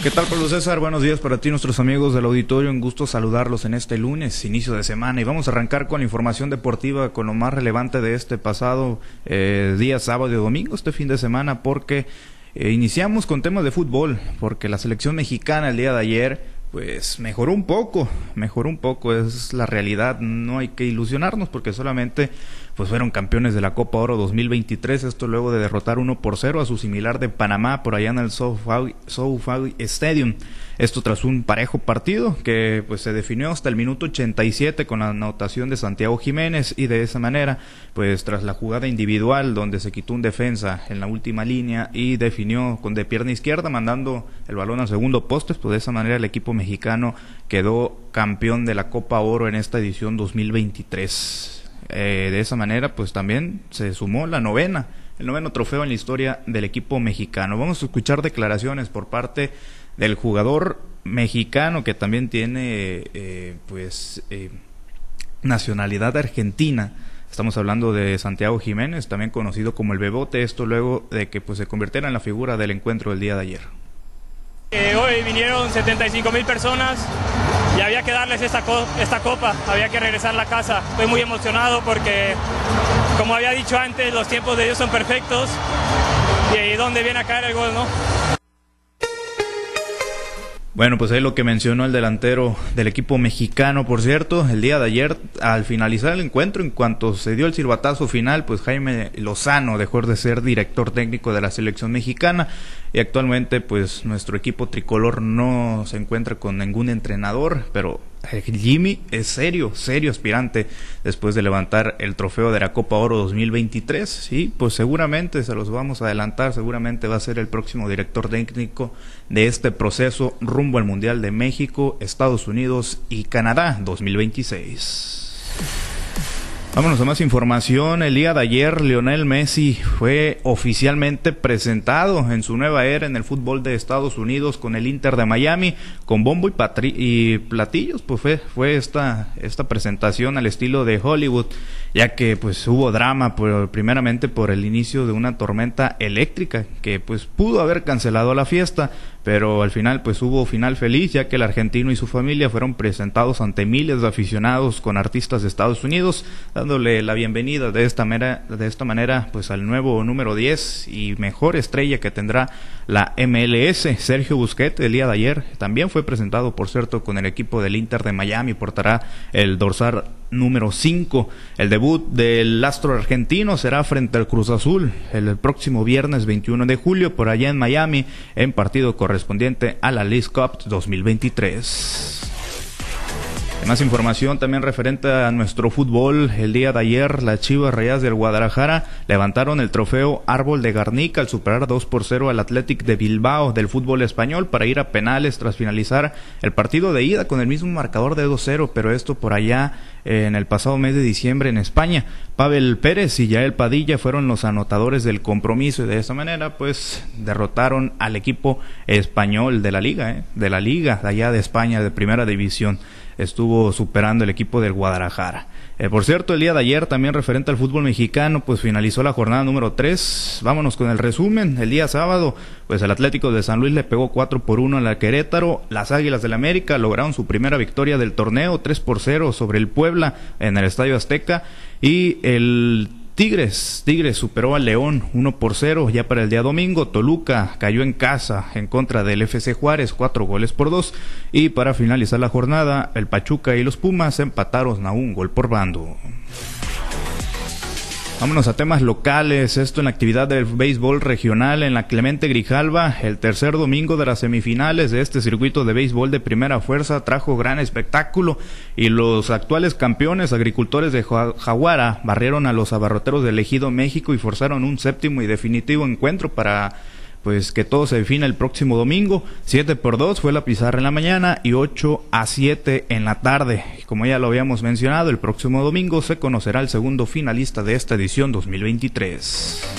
¿Qué tal, Pablo César? Buenos días para ti, nuestros amigos del auditorio. Un gusto saludarlos en este lunes, inicio de semana. Y vamos a arrancar con la información deportiva, con lo más relevante de este pasado eh, día sábado y domingo, este fin de semana, porque eh, iniciamos con temas de fútbol, porque la selección mexicana el día de ayer pues mejoró un poco, mejoró un poco, es la realidad, no hay que ilusionarnos porque solamente pues fueron campeones de la Copa Oro 2023, esto luego de derrotar 1 por 0 a su similar de Panamá por allá en el SoFi Stadium. Esto tras un parejo partido que pues se definió hasta el minuto 87 con la anotación de Santiago Jiménez y de esa manera, pues tras la jugada individual donde se quitó un defensa en la última línea y definió con de pierna izquierda mandando el balón al segundo poste, pues de esa manera el equipo mexicano quedó campeón de la Copa Oro en esta edición 2023. Eh, de esa manera, pues también se sumó la novena, el noveno trofeo en la historia del equipo mexicano. Vamos a escuchar declaraciones por parte del jugador mexicano que también tiene, eh, pues, eh, nacionalidad argentina. Estamos hablando de Santiago Jiménez, también conocido como el Bebote, esto luego de que pues, se convirtiera en la figura del encuentro del día de ayer. hoy vinieron 75 mil personas, y había que darles esta, esta copa, había que regresar a la casa. Estoy muy emocionado porque, como había dicho antes, los tiempos de Dios son perfectos y ahí viene a caer el gol, ¿no? Bueno, pues ahí lo que mencionó el delantero del equipo mexicano, por cierto, el día de ayer, al finalizar el encuentro, en cuanto se dio el silbatazo final, pues Jaime Lozano dejó de ser director técnico de la selección mexicana y actualmente pues nuestro equipo tricolor no se encuentra con ningún entrenador, pero Jimmy es serio, serio aspirante después de levantar el trofeo de la Copa Oro 2023. Sí, pues seguramente se los vamos a adelantar, seguramente va a ser el próximo director técnico de este proceso rumbo al Mundial de México, Estados Unidos y Canadá 2026. Vámonos a más información. El día de ayer, Lionel Messi fue oficialmente presentado en su nueva era en el fútbol de Estados Unidos con el Inter de Miami, con bombo y, platillos. Pues fue, fue esta, esta presentación al estilo de Hollywood, ya que pues hubo drama por, primeramente por el inicio de una tormenta eléctrica que pues pudo haber cancelado la fiesta, pero al final pues hubo final feliz ya que el argentino y su familia fueron presentados ante miles de aficionados con artistas de Estados Unidos, dándole la bienvenida de esta manera, de esta manera pues al nuevo número 10 y mejor estrella que tendrá la MLS, Sergio Busquets, el día de ayer también fue presentado por cierto con el equipo del Inter de Miami, portará el dorsal número 5. El debut del astro argentino será frente al Cruz Azul el próximo viernes 21 de julio por allá en Miami en partido correspondiente a la League Cup 2023. Más información también referente a nuestro fútbol. El día de ayer, las Chivas Rayas del Guadalajara levantaron el trofeo Árbol de Garnica al superar 2 por 0 al Athletic de Bilbao del fútbol español para ir a penales tras finalizar el partido de ida con el mismo marcador de 2-0, pero esto por allá en el pasado mes de diciembre en España. Pavel Pérez y Yael Padilla fueron los anotadores del compromiso y de esa manera pues derrotaron al equipo español de la liga, ¿eh? de la liga de allá de España de primera división estuvo superando el equipo del Guadalajara. Eh, por cierto, el día de ayer también referente al fútbol mexicano, pues finalizó la jornada número 3. Vámonos con el resumen. El día sábado, pues el Atlético de San Luis le pegó 4 por 1 al Querétaro. Las Águilas del América lograron su primera victoria del torneo, 3 por 0 sobre el Puebla en el Estadio Azteca. Y el Tigres, Tigres superó al León 1 por 0 ya para el día domingo. Toluca cayó en casa en contra del FC Juárez 4 goles por 2 y para finalizar la jornada el Pachuca y los Pumas empataron a un gol por bando. Vámonos a temas locales. Esto en la actividad del béisbol regional en la Clemente Grijalva. El tercer domingo de las semifinales de este circuito de béisbol de primera fuerza trajo gran espectáculo y los actuales campeones agricultores de Jaguara barrieron a los abarroteros del Ejido México y forzaron un séptimo y definitivo encuentro para pues que todo se define el próximo domingo. 7 por 2 fue la pizarra en la mañana y 8 a 7 en la tarde. Como ya lo habíamos mencionado, el próximo domingo se conocerá el segundo finalista de esta edición 2023.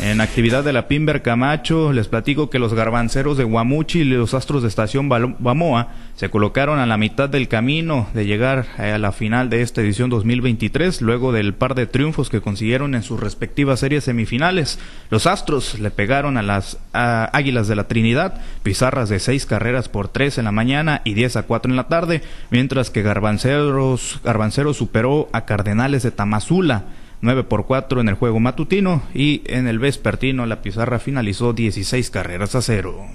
En actividad de la Pimber Camacho, les platico que los garbanceros de Guamuchi y los astros de estación Bamoa se colocaron a la mitad del camino de llegar a la final de esta edición 2023, luego del par de triunfos que consiguieron en sus respectivas series semifinales. Los astros le pegaron a las Águilas de la Trinidad, pizarras de seis carreras por tres en la mañana y diez a cuatro en la tarde, mientras que Garbanceros, Garbanceros superó a Cardenales de Tamazula 9 por 4 en el juego matutino y en el vespertino la pizarra finalizó 16 carreras a cero.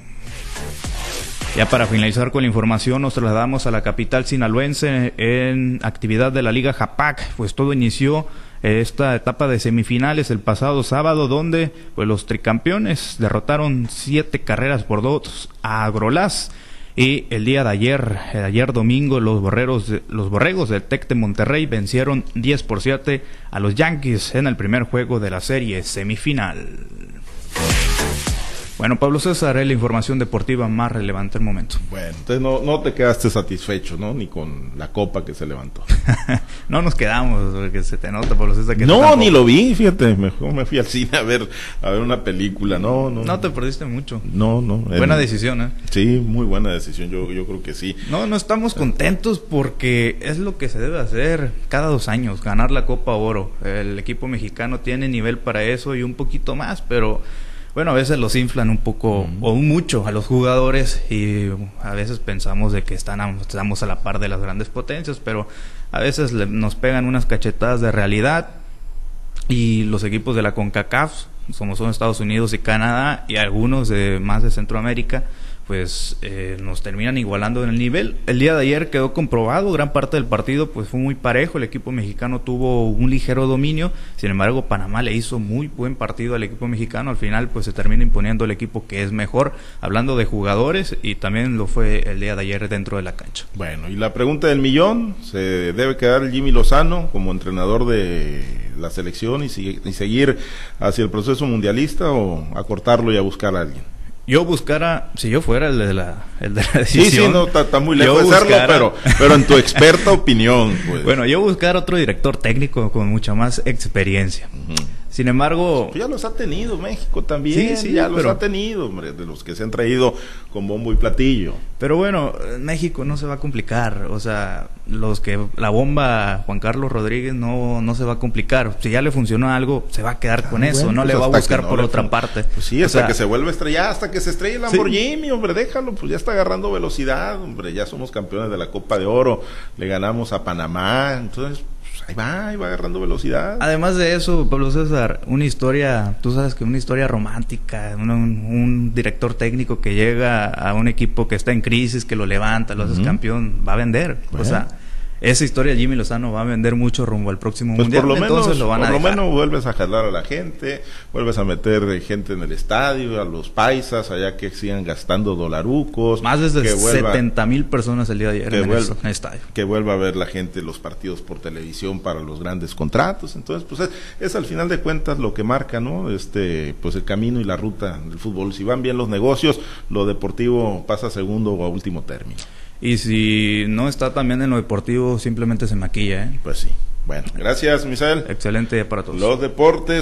Ya para finalizar con la información nos trasladamos a la capital sinaloense en actividad de la Liga Japac, pues todo inició esta etapa de semifinales el pasado sábado donde pues los tricampeones derrotaron siete carreras por dos a Agrolás y el día de ayer, ayer domingo, los, borreros, los borregos del Tec de Monterrey vencieron 10 por 7 a los Yankees en el primer juego de la serie semifinal. Bueno, Pablo César, es la información deportiva más relevante del momento. Bueno, entonces no, no te quedaste satisfecho, ¿no? Ni con la copa que se levantó. no nos quedamos, porque se te nota, Pablo César, que No, ni lo vi, fíjate, mejor me fui al cine a ver, a ver una película, no, no. No te perdiste mucho. No, no. Buena decisión, ¿eh? Sí, muy buena decisión, yo, yo creo que sí. No, no estamos contentos porque es lo que se debe hacer cada dos años, ganar la Copa Oro. El equipo mexicano tiene nivel para eso y un poquito más, pero bueno, a veces los inflan un poco o mucho a los jugadores y a veces pensamos de que están estamos a la par de las grandes potencias, pero a veces nos pegan unas cachetadas de realidad y los equipos de la CONCACAF, como son Estados Unidos y Canadá y algunos de más de Centroamérica, pues eh, nos terminan igualando en el nivel. El día de ayer quedó comprobado, gran parte del partido pues fue muy parejo, el equipo mexicano tuvo un ligero dominio, sin embargo Panamá le hizo muy buen partido al equipo mexicano, al final pues se termina imponiendo el equipo que es mejor, hablando de jugadores y también lo fue el día de ayer dentro de la cancha. Bueno, y la pregunta del millón, ¿se debe quedar Jimmy Lozano como entrenador de la selección y, y seguir hacia el proceso mundialista o acortarlo y a buscar a alguien? Yo buscara, si yo fuera el de la, el de la decisión. Sí, sí, no, está muy lejos de serlo, pero, pero en tu experta opinión, pues. Bueno, yo buscar otro director técnico con mucha más experiencia. Sin embargo... Pues ya los ha tenido México también, sí, sí, ya los ha tenido, hombre, de los que se han traído con bombo y platillo. Pero bueno, México no se va a complicar, o sea, los que la bomba Juan Carlos Rodríguez no, no se va a complicar. Si ya le funcionó algo, se va a quedar con ah, eso, no pues le va a buscar por otra parte. Pues sí, hasta que se vuelve estrella, hasta que se estrelle el Lamborghini, hombre, déjalo, pues ya está agarrando velocidad, hombre, ya somos campeones de la Copa de Oro, le ganamos a Panamá, entonces ahí va, ahí va agarrando velocidad. Además de eso, Pablo César, una historia, tú sabes que una historia romántica, un, director técnico que llega a un equipo que está en crisis, que lo levanta, lo hace campeón, va a vender. O sea, esa historia Jimmy Lozano va a vender mucho rumbo al próximo pues mundial. Por lo menos, lo van a por lo menos vuelves a jalar a la gente, vuelves a meter gente en el estadio, a los paisas, allá que sigan gastando dolarucos. Más de 70 mil personas el día de ayer en, el estadio. Que vuelva a ver la gente los partidos por televisión para los grandes contratos. Entonces, pues es, es al final de cuentas lo que marca, ¿no? Este, pues el camino y la ruta del fútbol. Si van bien los negocios, lo deportivo pasa a segundo o a último término. Y si no está también en lo deportivo, simplemente se maquilla. ¿eh? Pues sí. Bueno, gracias, Misael. Excelente para todos. Los deportes.